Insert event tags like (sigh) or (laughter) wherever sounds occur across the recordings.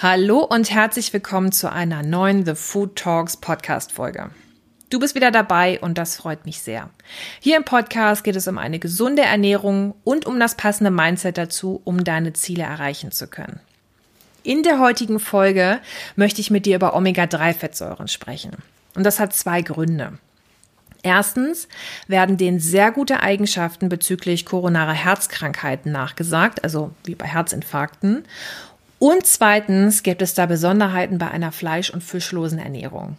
Hallo und herzlich willkommen zu einer neuen The Food Talks Podcast Folge. Du bist wieder dabei und das freut mich sehr. Hier im Podcast geht es um eine gesunde Ernährung und um das passende Mindset dazu, um deine Ziele erreichen zu können. In der heutigen Folge möchte ich mit dir über Omega-3-Fettsäuren sprechen. Und das hat zwei Gründe. Erstens werden denen sehr gute Eigenschaften bezüglich koronarer Herzkrankheiten nachgesagt, also wie bei Herzinfarkten. Und zweitens gibt es da Besonderheiten bei einer fleisch- und fischlosen Ernährung.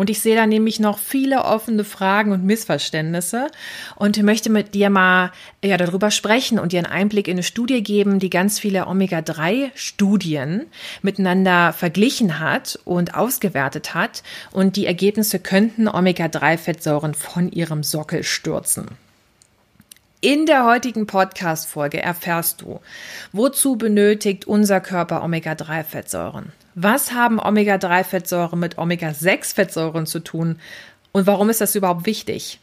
Und ich sehe da nämlich noch viele offene Fragen und Missverständnisse und möchte mit dir mal ja, darüber sprechen und dir einen Einblick in eine Studie geben, die ganz viele Omega-3-Studien miteinander verglichen hat und ausgewertet hat. Und die Ergebnisse könnten Omega-3-Fettsäuren von ihrem Sockel stürzen. In der heutigen Podcast-Folge erfährst du, wozu benötigt unser Körper Omega-3-Fettsäuren? Was haben Omega-3-Fettsäuren mit Omega-6-Fettsäuren zu tun? Und warum ist das überhaupt wichtig?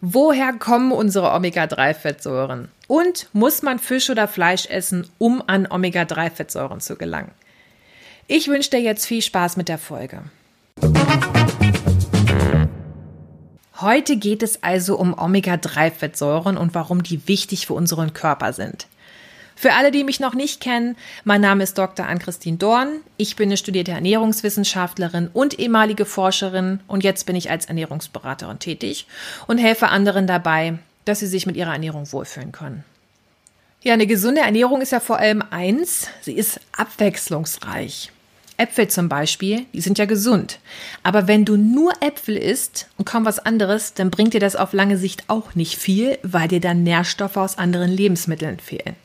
Woher kommen unsere Omega-3-Fettsäuren? Und muss man Fisch oder Fleisch essen, um an Omega-3-Fettsäuren zu gelangen? Ich wünsche dir jetzt viel Spaß mit der Folge. Heute geht es also um Omega-3-Fettsäuren und warum die wichtig für unseren Körper sind. Für alle, die mich noch nicht kennen, mein Name ist Dr. Ann-Christine Dorn. Ich bin eine studierte Ernährungswissenschaftlerin und ehemalige Forscherin und jetzt bin ich als Ernährungsberaterin tätig und helfe anderen dabei, dass sie sich mit ihrer Ernährung wohlfühlen können. Ja, eine gesunde Ernährung ist ja vor allem eins, sie ist abwechslungsreich. Äpfel zum Beispiel, die sind ja gesund. Aber wenn du nur Äpfel isst und kaum was anderes, dann bringt dir das auf lange Sicht auch nicht viel, weil dir dann Nährstoffe aus anderen Lebensmitteln fehlen.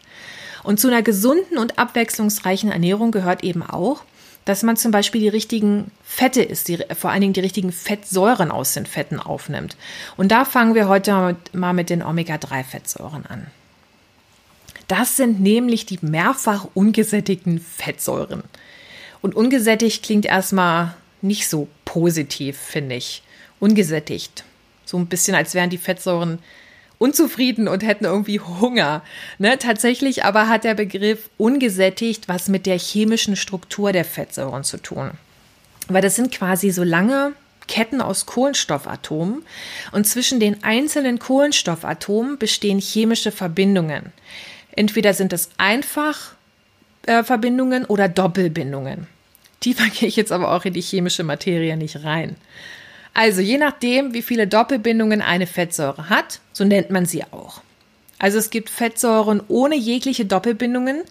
Und zu einer gesunden und abwechslungsreichen Ernährung gehört eben auch, dass man zum Beispiel die richtigen Fette isst, die, vor allen Dingen die richtigen Fettsäuren aus den Fetten aufnimmt. Und da fangen wir heute mal mit, mal mit den Omega-3-Fettsäuren an. Das sind nämlich die mehrfach ungesättigten Fettsäuren. Und ungesättigt klingt erstmal nicht so positiv, finde ich. Ungesättigt. So ein bisschen, als wären die Fettsäuren unzufrieden und hätten irgendwie Hunger. Ne? Tatsächlich aber hat der Begriff ungesättigt was mit der chemischen Struktur der Fettsäuren zu tun. Weil das sind quasi so lange Ketten aus Kohlenstoffatomen und zwischen den einzelnen Kohlenstoffatomen bestehen chemische Verbindungen. Entweder sind es einfach Verbindungen oder Doppelbindungen. Tiefer (laughs) gehe ich jetzt aber auch in die chemische Materie nicht rein. Also je nachdem, wie viele Doppelbindungen eine Fettsäure hat, so nennt man sie auch. Also es gibt Fettsäuren ohne jegliche Doppelbindungen.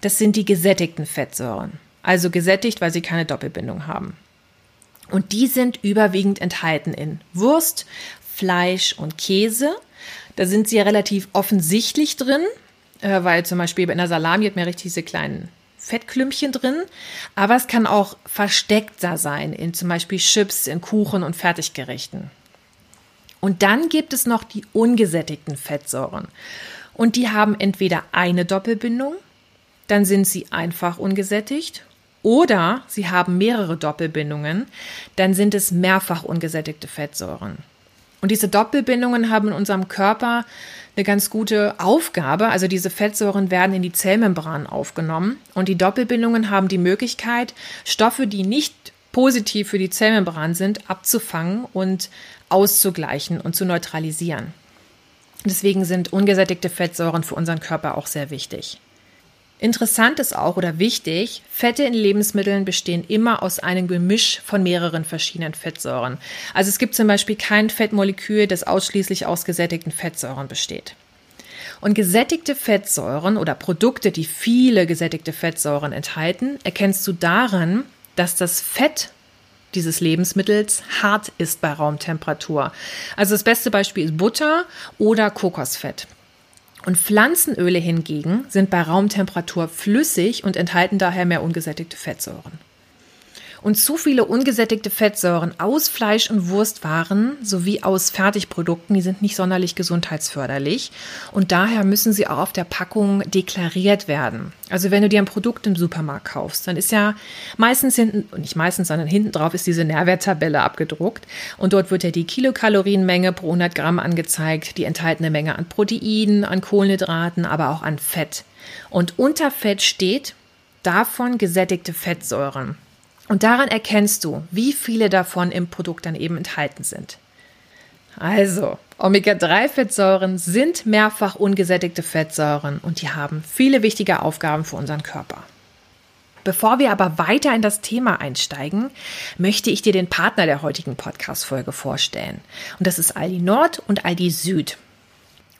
Das sind die gesättigten Fettsäuren. Also gesättigt, weil sie keine Doppelbindung haben. Und die sind überwiegend enthalten in Wurst, Fleisch und Käse. Da sind sie ja relativ offensichtlich drin, äh, weil zum Beispiel in der Salami hat man richtig diese kleinen Fettklümpchen drin, aber es kann auch versteckter sein, in zum Beispiel Chips, in Kuchen und Fertiggerichten. Und dann gibt es noch die ungesättigten Fettsäuren. Und die haben entweder eine Doppelbindung, dann sind sie einfach ungesättigt, oder sie haben mehrere Doppelbindungen, dann sind es mehrfach ungesättigte Fettsäuren. Und diese Doppelbindungen haben in unserem Körper eine ganz gute Aufgabe. Also diese Fettsäuren werden in die Zellmembran aufgenommen und die Doppelbindungen haben die Möglichkeit, Stoffe, die nicht positiv für die Zellmembran sind, abzufangen und auszugleichen und zu neutralisieren. Deswegen sind ungesättigte Fettsäuren für unseren Körper auch sehr wichtig. Interessant ist auch oder wichtig, Fette in Lebensmitteln bestehen immer aus einem Gemisch von mehreren verschiedenen Fettsäuren. Also es gibt zum Beispiel kein Fettmolekül, das ausschließlich aus gesättigten Fettsäuren besteht. Und gesättigte Fettsäuren oder Produkte, die viele gesättigte Fettsäuren enthalten, erkennst du daran, dass das Fett dieses Lebensmittels hart ist bei Raumtemperatur. Also das beste Beispiel ist Butter oder Kokosfett. Und Pflanzenöle hingegen sind bei Raumtemperatur flüssig und enthalten daher mehr ungesättigte Fettsäuren. Und zu viele ungesättigte Fettsäuren aus Fleisch- und Wurstwaren sowie aus Fertigprodukten, die sind nicht sonderlich gesundheitsförderlich. Und daher müssen sie auch auf der Packung deklariert werden. Also wenn du dir ein Produkt im Supermarkt kaufst, dann ist ja meistens hinten, nicht meistens, sondern hinten drauf ist diese Nährwerttabelle abgedruckt. Und dort wird ja die Kilokalorienmenge pro 100 Gramm angezeigt, die enthaltene Menge an Proteinen, an Kohlenhydraten, aber auch an Fett. Und unter Fett steht, davon gesättigte Fettsäuren. Und daran erkennst du, wie viele davon im Produkt dann eben enthalten sind. Also, Omega-3-Fettsäuren sind mehrfach ungesättigte Fettsäuren und die haben viele wichtige Aufgaben für unseren Körper. Bevor wir aber weiter in das Thema einsteigen, möchte ich dir den Partner der heutigen Podcast-Folge vorstellen. Und das ist Aldi Nord und Aldi Süd.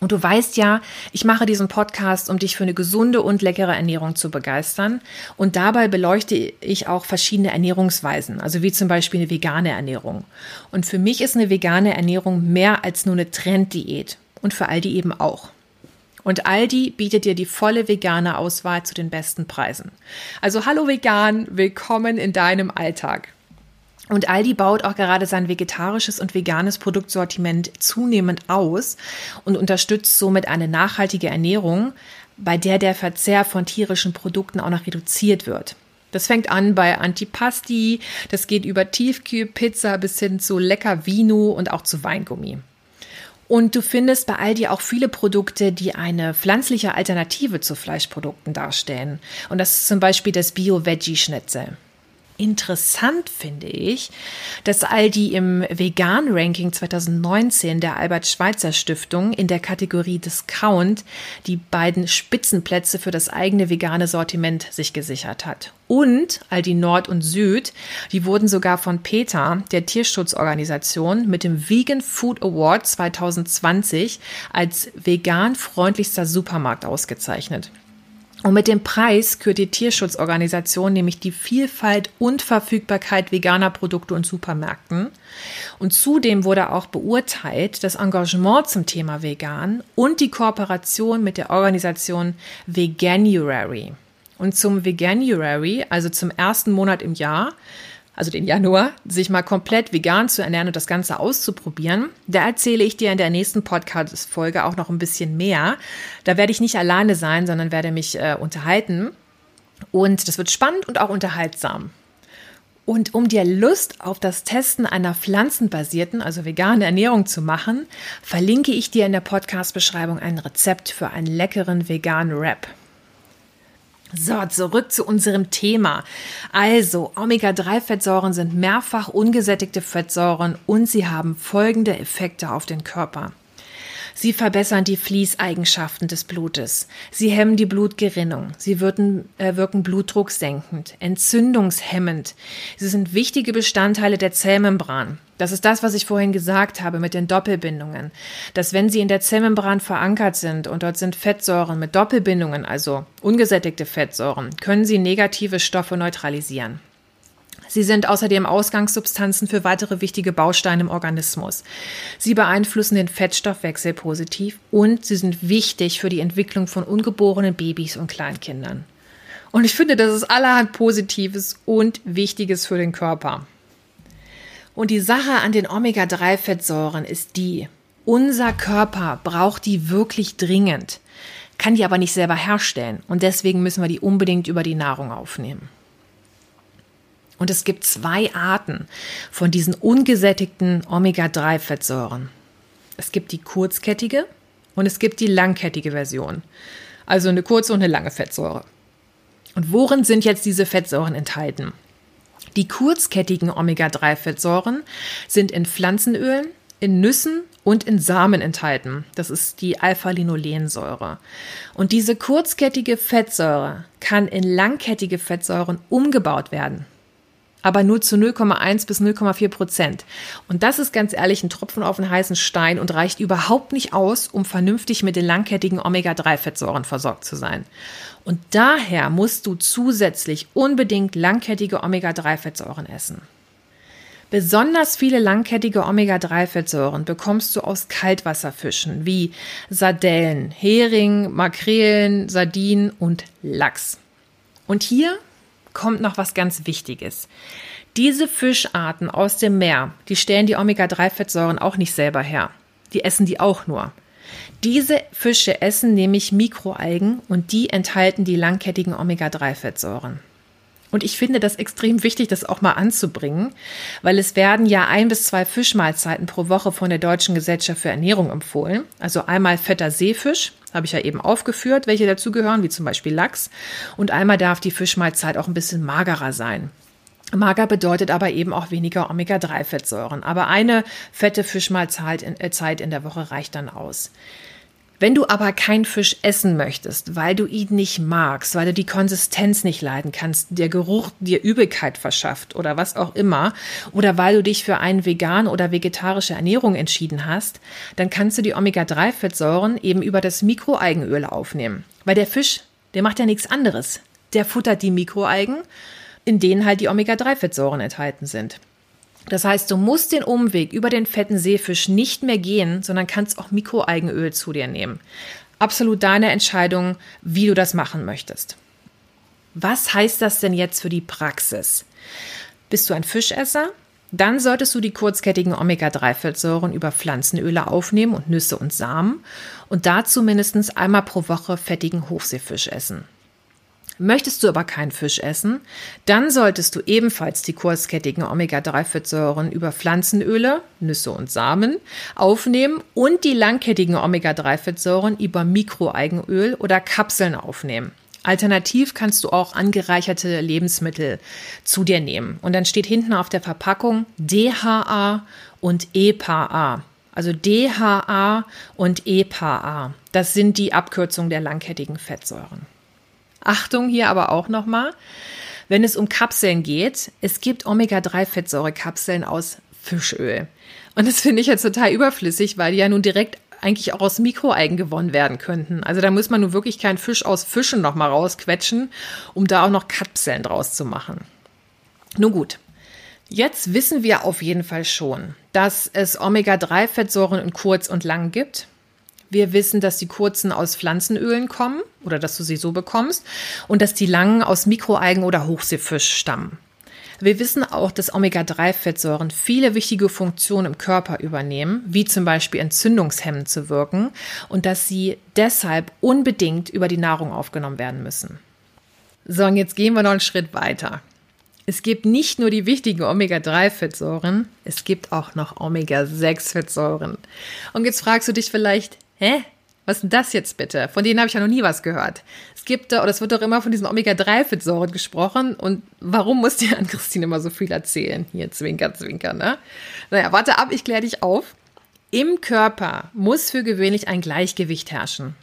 Und du weißt ja, ich mache diesen Podcast, um dich für eine gesunde und leckere Ernährung zu begeistern. Und dabei beleuchte ich auch verschiedene Ernährungsweisen, also wie zum Beispiel eine vegane Ernährung. Und für mich ist eine vegane Ernährung mehr als nur eine Trenddiät. Und für Aldi eben auch. Und Aldi bietet dir die volle vegane Auswahl zu den besten Preisen. Also hallo vegan, willkommen in deinem Alltag. Und Aldi baut auch gerade sein vegetarisches und veganes Produktsortiment zunehmend aus und unterstützt somit eine nachhaltige Ernährung, bei der der Verzehr von tierischen Produkten auch noch reduziert wird. Das fängt an bei Antipasti, das geht über Tiefkühlpizza bis hin zu lecker Vino und auch zu Weingummi. Und du findest bei Aldi auch viele Produkte, die eine pflanzliche Alternative zu Fleischprodukten darstellen. Und das ist zum Beispiel das Bio-Veggie-Schnitzel. Interessant finde ich, dass Aldi im Vegan-Ranking 2019 der Albert-Schweitzer Stiftung in der Kategorie Discount die beiden Spitzenplätze für das eigene vegane Sortiment sich gesichert hat. Und Aldi Nord und Süd, die wurden sogar von PETA, der Tierschutzorganisation, mit dem Vegan Food Award 2020 als vegan freundlichster Supermarkt ausgezeichnet. Und mit dem Preis kürt die Tierschutzorganisation nämlich die Vielfalt und Verfügbarkeit veganer Produkte und Supermärkten. Und zudem wurde auch beurteilt das Engagement zum Thema Vegan und die Kooperation mit der Organisation Veganuary. Und zum Veganuary, also zum ersten Monat im Jahr, also den Januar, sich mal komplett vegan zu ernähren und das Ganze auszuprobieren. Da erzähle ich dir in der nächsten Podcast-Folge auch noch ein bisschen mehr. Da werde ich nicht alleine sein, sondern werde mich äh, unterhalten. Und das wird spannend und auch unterhaltsam. Und um dir Lust auf das Testen einer pflanzenbasierten, also veganen Ernährung zu machen, verlinke ich dir in der Podcast-Beschreibung ein Rezept für einen leckeren veganen Wrap. So, zurück zu unserem Thema. Also, Omega-3-Fettsäuren sind mehrfach ungesättigte Fettsäuren und sie haben folgende Effekte auf den Körper. Sie verbessern die Fließeigenschaften des Blutes. Sie hemmen die Blutgerinnung. Sie wirken, äh, wirken blutdrucksenkend, entzündungshemmend. Sie sind wichtige Bestandteile der Zellmembran. Das ist das, was ich vorhin gesagt habe mit den Doppelbindungen. Dass wenn sie in der Zellmembran verankert sind und dort sind Fettsäuren mit Doppelbindungen, also ungesättigte Fettsäuren, können sie negative Stoffe neutralisieren. Sie sind außerdem Ausgangssubstanzen für weitere wichtige Bausteine im Organismus. Sie beeinflussen den Fettstoffwechsel positiv und sie sind wichtig für die Entwicklung von ungeborenen Babys und Kleinkindern. Und ich finde, das ist allerhand Positives und Wichtiges für den Körper. Und die Sache an den Omega-3-Fettsäuren ist die, unser Körper braucht die wirklich dringend, kann die aber nicht selber herstellen und deswegen müssen wir die unbedingt über die Nahrung aufnehmen. Und es gibt zwei Arten von diesen ungesättigten Omega-3-Fettsäuren. Es gibt die kurzkettige und es gibt die langkettige Version. Also eine kurze und eine lange Fettsäure. Und worin sind jetzt diese Fettsäuren enthalten? Die kurzkettigen Omega-3-Fettsäuren sind in Pflanzenölen, in Nüssen und in Samen enthalten. Das ist die Alpha-Linolensäure. Und diese kurzkettige Fettsäure kann in langkettige Fettsäuren umgebaut werden aber nur zu 0,1 bis 0,4 Prozent. Und das ist ganz ehrlich ein Tropfen auf den heißen Stein und reicht überhaupt nicht aus, um vernünftig mit den langkettigen Omega-3-Fettsäuren versorgt zu sein. Und daher musst du zusätzlich unbedingt langkettige Omega-3-Fettsäuren essen. Besonders viele langkettige Omega-3-Fettsäuren bekommst du aus Kaltwasserfischen wie Sardellen, Hering, Makrelen, Sardinen und Lachs. Und hier kommt noch was ganz Wichtiges. Diese Fischarten aus dem Meer, die stellen die Omega-3-Fettsäuren auch nicht selber her. Die essen die auch nur. Diese Fische essen nämlich Mikroalgen und die enthalten die langkettigen Omega-3-Fettsäuren. Und ich finde das extrem wichtig, das auch mal anzubringen, weil es werden ja ein bis zwei Fischmahlzeiten pro Woche von der Deutschen Gesellschaft für Ernährung empfohlen. Also einmal fetter Seefisch, habe ich ja eben aufgeführt, welche dazugehören, wie zum Beispiel Lachs. Und einmal darf die Fischmahlzeit auch ein bisschen magerer sein. Mager bedeutet aber eben auch weniger Omega-3-Fettsäuren. Aber eine fette Fischmahlzeit in, äh, in der Woche reicht dann aus. Wenn du aber kein Fisch essen möchtest, weil du ihn nicht magst, weil du die Konsistenz nicht leiden kannst, der Geruch dir Übelkeit verschafft oder was auch immer, oder weil du dich für eine vegan oder vegetarische Ernährung entschieden hast, dann kannst du die Omega-3-Fettsäuren eben über das Mikroalgenöl aufnehmen. Weil der Fisch, der macht ja nichts anderes. Der futtert die Mikroalgen, in denen halt die Omega-3-Fettsäuren enthalten sind. Das heißt, du musst den Umweg über den fetten Seefisch nicht mehr gehen, sondern kannst auch Mikroalgenöl zu dir nehmen. Absolut deine Entscheidung, wie du das machen möchtest. Was heißt das denn jetzt für die Praxis? Bist du ein Fischesser? Dann solltest du die kurzkettigen Omega-3-Fettsäuren über Pflanzenöle aufnehmen und Nüsse und Samen und dazu mindestens einmal pro Woche fettigen Hochseefisch essen. Möchtest du aber keinen Fisch essen, dann solltest du ebenfalls die kurzkettigen Omega-3-Fettsäuren über Pflanzenöle, Nüsse und Samen aufnehmen und die langkettigen Omega-3-Fettsäuren über Mikroalgenöl oder Kapseln aufnehmen. Alternativ kannst du auch angereicherte Lebensmittel zu dir nehmen. Und dann steht hinten auf der Verpackung DHA und EPA. Also DHA und EPA. Das sind die Abkürzungen der langkettigen Fettsäuren. Achtung hier aber auch nochmal, wenn es um Kapseln geht, es gibt Omega-3-Fettsäurekapseln aus Fischöl. Und das finde ich jetzt total überflüssig, weil die ja nun direkt eigentlich auch aus Mikroalgen gewonnen werden könnten. Also da muss man nun wirklich keinen Fisch aus Fischen nochmal rausquetschen, um da auch noch Kapseln draus zu machen. Nun gut. Jetzt wissen wir auf jeden Fall schon, dass es Omega-3-Fettsäuren in kurz und lang gibt. Wir wissen, dass die kurzen aus Pflanzenölen kommen oder dass du sie so bekommst und dass die langen aus Mikroalgen oder Hochseefisch stammen. Wir wissen auch, dass Omega-3-Fettsäuren viele wichtige Funktionen im Körper übernehmen, wie zum Beispiel entzündungshemmend zu wirken und dass sie deshalb unbedingt über die Nahrung aufgenommen werden müssen. So, und jetzt gehen wir noch einen Schritt weiter. Es gibt nicht nur die wichtigen Omega-3-Fettsäuren, es gibt auch noch Omega-6-Fettsäuren. Und jetzt fragst du dich vielleicht, hä? Was ist denn das jetzt bitte? Von denen habe ich ja noch nie was gehört. Es gibt da, oder es wird doch immer von diesen Omega-3-Fettsäuren gesprochen. Und warum muss dir (laughs) an Christine immer so viel erzählen? Hier, Zwinker, Zwinker, ne? Naja, warte ab, ich kläre dich auf. Im Körper muss für gewöhnlich ein Gleichgewicht herrschen.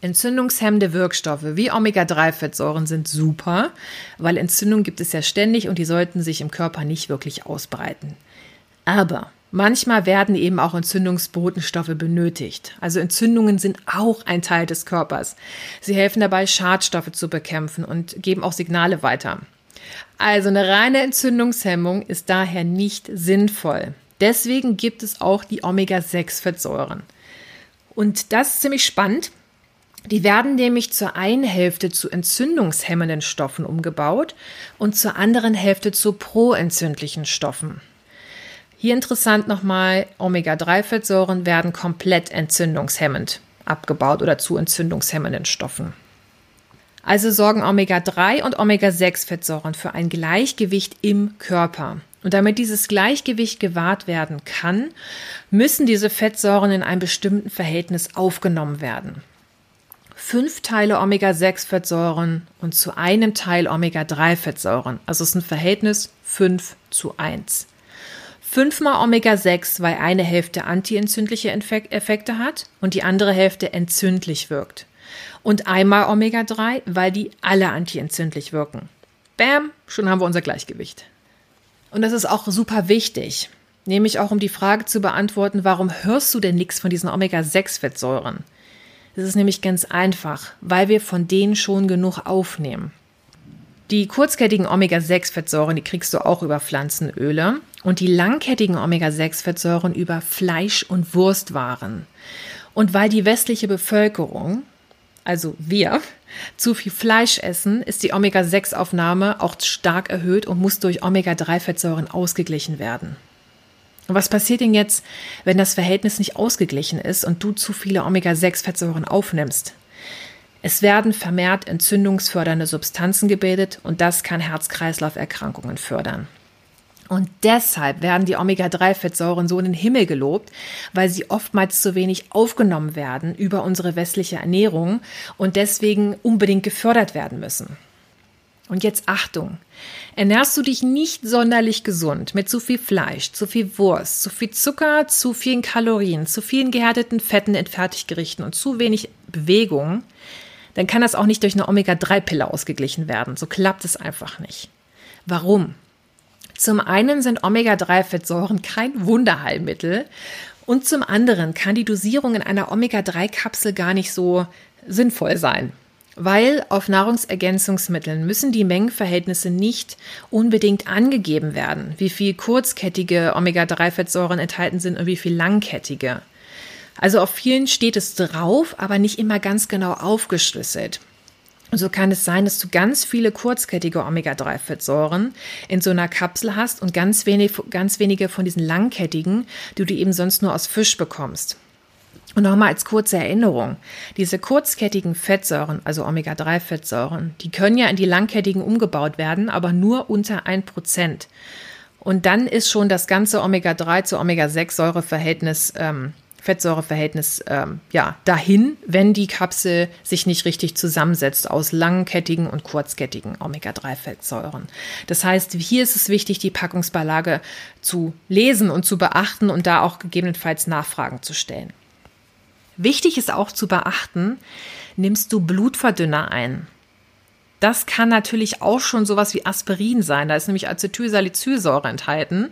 Entzündungshemmende Wirkstoffe wie Omega-3-Fettsäuren sind super, weil Entzündung gibt es ja ständig und die sollten sich im Körper nicht wirklich ausbreiten. Aber Manchmal werden eben auch Entzündungsbotenstoffe benötigt. Also Entzündungen sind auch ein Teil des Körpers. Sie helfen dabei, Schadstoffe zu bekämpfen und geben auch Signale weiter. Also eine reine Entzündungshemmung ist daher nicht sinnvoll. Deswegen gibt es auch die Omega-6-Fettsäuren. Und das ist ziemlich spannend. Die werden nämlich zur einen Hälfte zu entzündungshemmenden Stoffen umgebaut und zur anderen Hälfte zu proentzündlichen Stoffen. Hier interessant nochmal, Omega-3-Fettsäuren werden komplett entzündungshemmend abgebaut oder zu entzündungshemmenden Stoffen. Also sorgen Omega-3 und Omega-6-Fettsäuren für ein Gleichgewicht im Körper. Und damit dieses Gleichgewicht gewahrt werden kann, müssen diese Fettsäuren in einem bestimmten Verhältnis aufgenommen werden. Fünf Teile Omega-6-Fettsäuren und zu einem Teil Omega-3-Fettsäuren. Also es ist ein Verhältnis 5 zu 1 fünfmal Omega-6, weil eine Hälfte antientzündliche Effekte hat und die andere Hälfte entzündlich wirkt. Und einmal Omega-3, weil die alle antientzündlich wirken. Bam, schon haben wir unser Gleichgewicht. Und das ist auch super wichtig, nämlich auch um die Frage zu beantworten, warum hörst du denn nichts von diesen Omega-6-Fettsäuren? Das ist nämlich ganz einfach, weil wir von denen schon genug aufnehmen. Die kurzkettigen Omega-6-Fettsäuren, die kriegst du auch über Pflanzenöle und die langkettigen Omega-6-Fettsäuren über Fleisch- und Wurstwaren. Und weil die westliche Bevölkerung, also wir, zu viel Fleisch essen, ist die Omega-6-Aufnahme auch stark erhöht und muss durch Omega-3-Fettsäuren ausgeglichen werden. Und was passiert denn jetzt, wenn das Verhältnis nicht ausgeglichen ist und du zu viele Omega-6-Fettsäuren aufnimmst? Es werden vermehrt entzündungsfördernde Substanzen gebildet und das kann Herz-Kreislauf-Erkrankungen fördern. Und deshalb werden die Omega-3-Fettsäuren so in den Himmel gelobt, weil sie oftmals zu wenig aufgenommen werden über unsere westliche Ernährung und deswegen unbedingt gefördert werden müssen. Und jetzt Achtung. Ernährst du dich nicht sonderlich gesund mit zu viel Fleisch, zu viel Wurst, zu viel Zucker, zu vielen Kalorien, zu vielen gehärteten Fetten in Fertiggerichten und zu wenig Bewegung, dann kann das auch nicht durch eine Omega-3-Pille ausgeglichen werden. So klappt es einfach nicht. Warum? Zum einen sind Omega-3-Fettsäuren kein Wunderheilmittel und zum anderen kann die Dosierung in einer Omega-3-Kapsel gar nicht so sinnvoll sein. Weil auf Nahrungsergänzungsmitteln müssen die Mengenverhältnisse nicht unbedingt angegeben werden, wie viel kurzkettige Omega-3-Fettsäuren enthalten sind und wie viel langkettige. Also auf vielen steht es drauf, aber nicht immer ganz genau aufgeschlüsselt. So kann es sein, dass du ganz viele kurzkettige Omega-3-Fettsäuren in so einer Kapsel hast und ganz, wenig, ganz wenige von diesen langkettigen, die du eben sonst nur aus Fisch bekommst. Und nochmal als kurze Erinnerung, diese kurzkettigen Fettsäuren, also Omega-3-Fettsäuren, die können ja in die langkettigen umgebaut werden, aber nur unter 1%. Und dann ist schon das ganze Omega-3 zu Omega-6-Säureverhältnis ähm, Fettsäureverhältnis ähm, ja, dahin, wenn die Kapsel sich nicht richtig zusammensetzt aus langkettigen und kurzkettigen Omega-3-Fettsäuren. Das heißt, hier ist es wichtig, die Packungsbeilage zu lesen und zu beachten und da auch gegebenenfalls Nachfragen zu stellen. Wichtig ist auch zu beachten, nimmst du Blutverdünner ein. Das kann natürlich auch schon sowas wie Aspirin sein. Da ist nämlich Acetylsalicylsäure enthalten.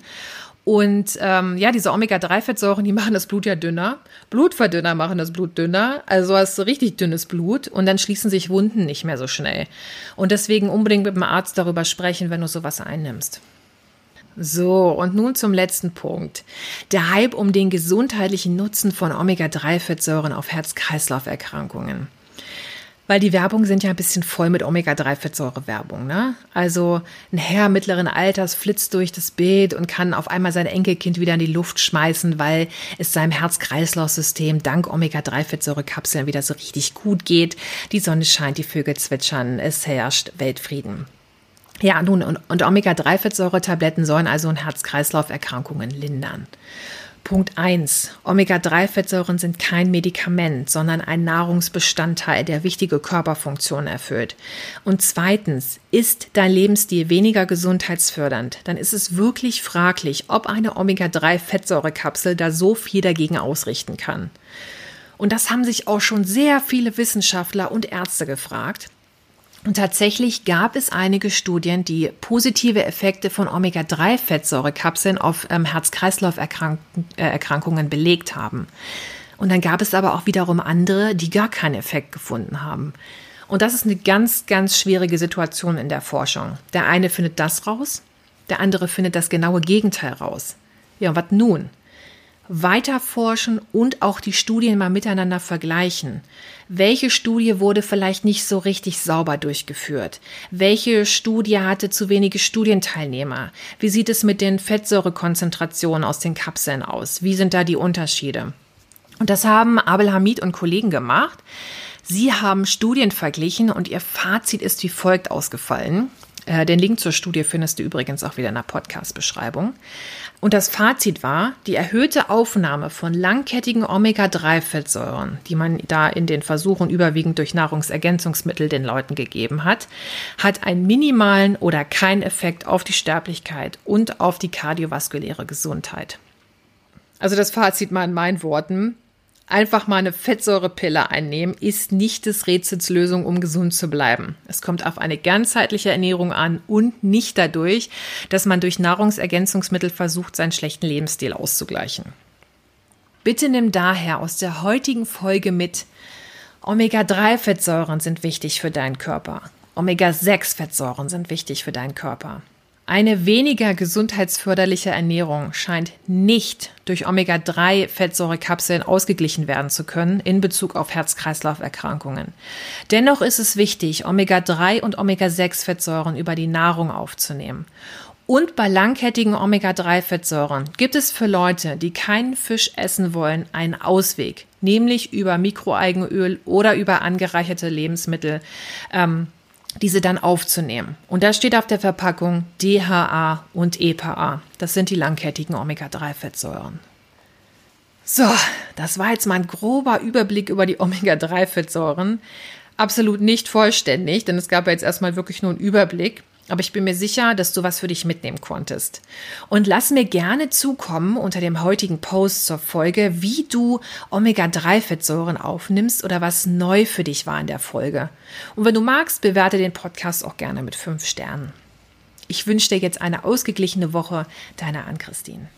Und ähm, ja, diese Omega-3-Fettsäuren, die machen das Blut ja dünner. Blutverdünner machen das Blut dünner. Also hast du richtig dünnes Blut und dann schließen sich Wunden nicht mehr so schnell. Und deswegen unbedingt mit dem Arzt darüber sprechen, wenn du sowas einnimmst. So, und nun zum letzten Punkt. Der Hype um den gesundheitlichen Nutzen von Omega-3-Fettsäuren auf Herz-Kreislauf-Erkrankungen. Weil die Werbung sind ja ein bisschen voll mit Omega-3-Fettsäure-Werbung, ne? Also ein Herr mittleren Alters flitzt durch das Bild und kann auf einmal sein Enkelkind wieder in die Luft schmeißen, weil es seinem Herz-Kreislauf-System dank Omega-3-Fettsäure-Kapseln wieder so richtig gut geht. Die Sonne scheint, die Vögel zwitschern, es herrscht Weltfrieden. Ja, nun, und, und Omega-3-Fettsäure-Tabletten sollen also Herz-Kreislauf-Erkrankungen lindern. Punkt 1. Omega-3-Fettsäuren sind kein Medikament, sondern ein Nahrungsbestandteil, der wichtige Körperfunktionen erfüllt. Und zweitens, ist dein Lebensstil weniger gesundheitsfördernd, dann ist es wirklich fraglich, ob eine Omega-3-Fettsäurekapsel da so viel dagegen ausrichten kann. Und das haben sich auch schon sehr viele Wissenschaftler und Ärzte gefragt. Und tatsächlich gab es einige Studien, die positive Effekte von Omega-3-Fettsäurekapseln auf ähm, Herz-Kreislauf-Erkrankungen äh, belegt haben. Und dann gab es aber auch wiederum andere, die gar keinen Effekt gefunden haben. Und das ist eine ganz, ganz schwierige Situation in der Forschung. Der eine findet das raus, der andere findet das genaue Gegenteil raus. Ja, und was nun? Weiter forschen und auch die Studien mal miteinander vergleichen. Welche Studie wurde vielleicht nicht so richtig sauber durchgeführt? Welche Studie hatte zu wenige Studienteilnehmer? Wie sieht es mit den Fettsäurekonzentrationen aus den Kapseln aus? Wie sind da die Unterschiede? Und das haben Abel Hamid und Kollegen gemacht. Sie haben Studien verglichen und ihr Fazit ist wie folgt ausgefallen. Äh, den Link zur Studie findest du übrigens auch wieder in der Podcast-Beschreibung. Und das Fazit war, die erhöhte Aufnahme von langkettigen Omega-3-Fettsäuren, die man da in den Versuchen überwiegend durch Nahrungsergänzungsmittel den Leuten gegeben hat, hat einen minimalen oder keinen Effekt auf die Sterblichkeit und auf die kardiovaskuläre Gesundheit. Also das Fazit mal in meinen Worten einfach mal eine Fettsäurepille einnehmen, ist nicht des Rätsels Lösung, um gesund zu bleiben. Es kommt auf eine ganzheitliche Ernährung an und nicht dadurch, dass man durch Nahrungsergänzungsmittel versucht, seinen schlechten Lebensstil auszugleichen. Bitte nimm daher aus der heutigen Folge mit, Omega-3-Fettsäuren sind wichtig für deinen Körper. Omega-6-Fettsäuren sind wichtig für deinen Körper. Eine weniger gesundheitsförderliche Ernährung scheint nicht durch Omega-3-Fettsäurekapseln ausgeglichen werden zu können in Bezug auf Herz-Kreislauf-Erkrankungen. Dennoch ist es wichtig, Omega-3 und Omega-6-Fettsäuren über die Nahrung aufzunehmen. Und bei langkettigen Omega-3-Fettsäuren gibt es für Leute, die keinen Fisch essen wollen, einen Ausweg, nämlich über Mikroalgenöl oder über angereicherte Lebensmittel. Ähm, diese dann aufzunehmen. Und da steht auf der Verpackung DHA und EPA. Das sind die langkettigen Omega-3-Fettsäuren. So, das war jetzt mal ein grober Überblick über die (laughs) Omega-3-Fettsäuren. Absolut nicht vollständig, denn es gab ja jetzt erstmal wirklich nur einen Überblick. Aber ich bin mir sicher, dass du was für dich mitnehmen konntest. Und lass mir gerne zukommen unter dem heutigen Post zur Folge, wie du Omega-3-Fettsäuren aufnimmst oder was neu für dich war in der Folge. Und wenn du magst, bewerte den Podcast auch gerne mit fünf Sternen. Ich wünsche dir jetzt eine ausgeglichene Woche. Deine Ann-Christine.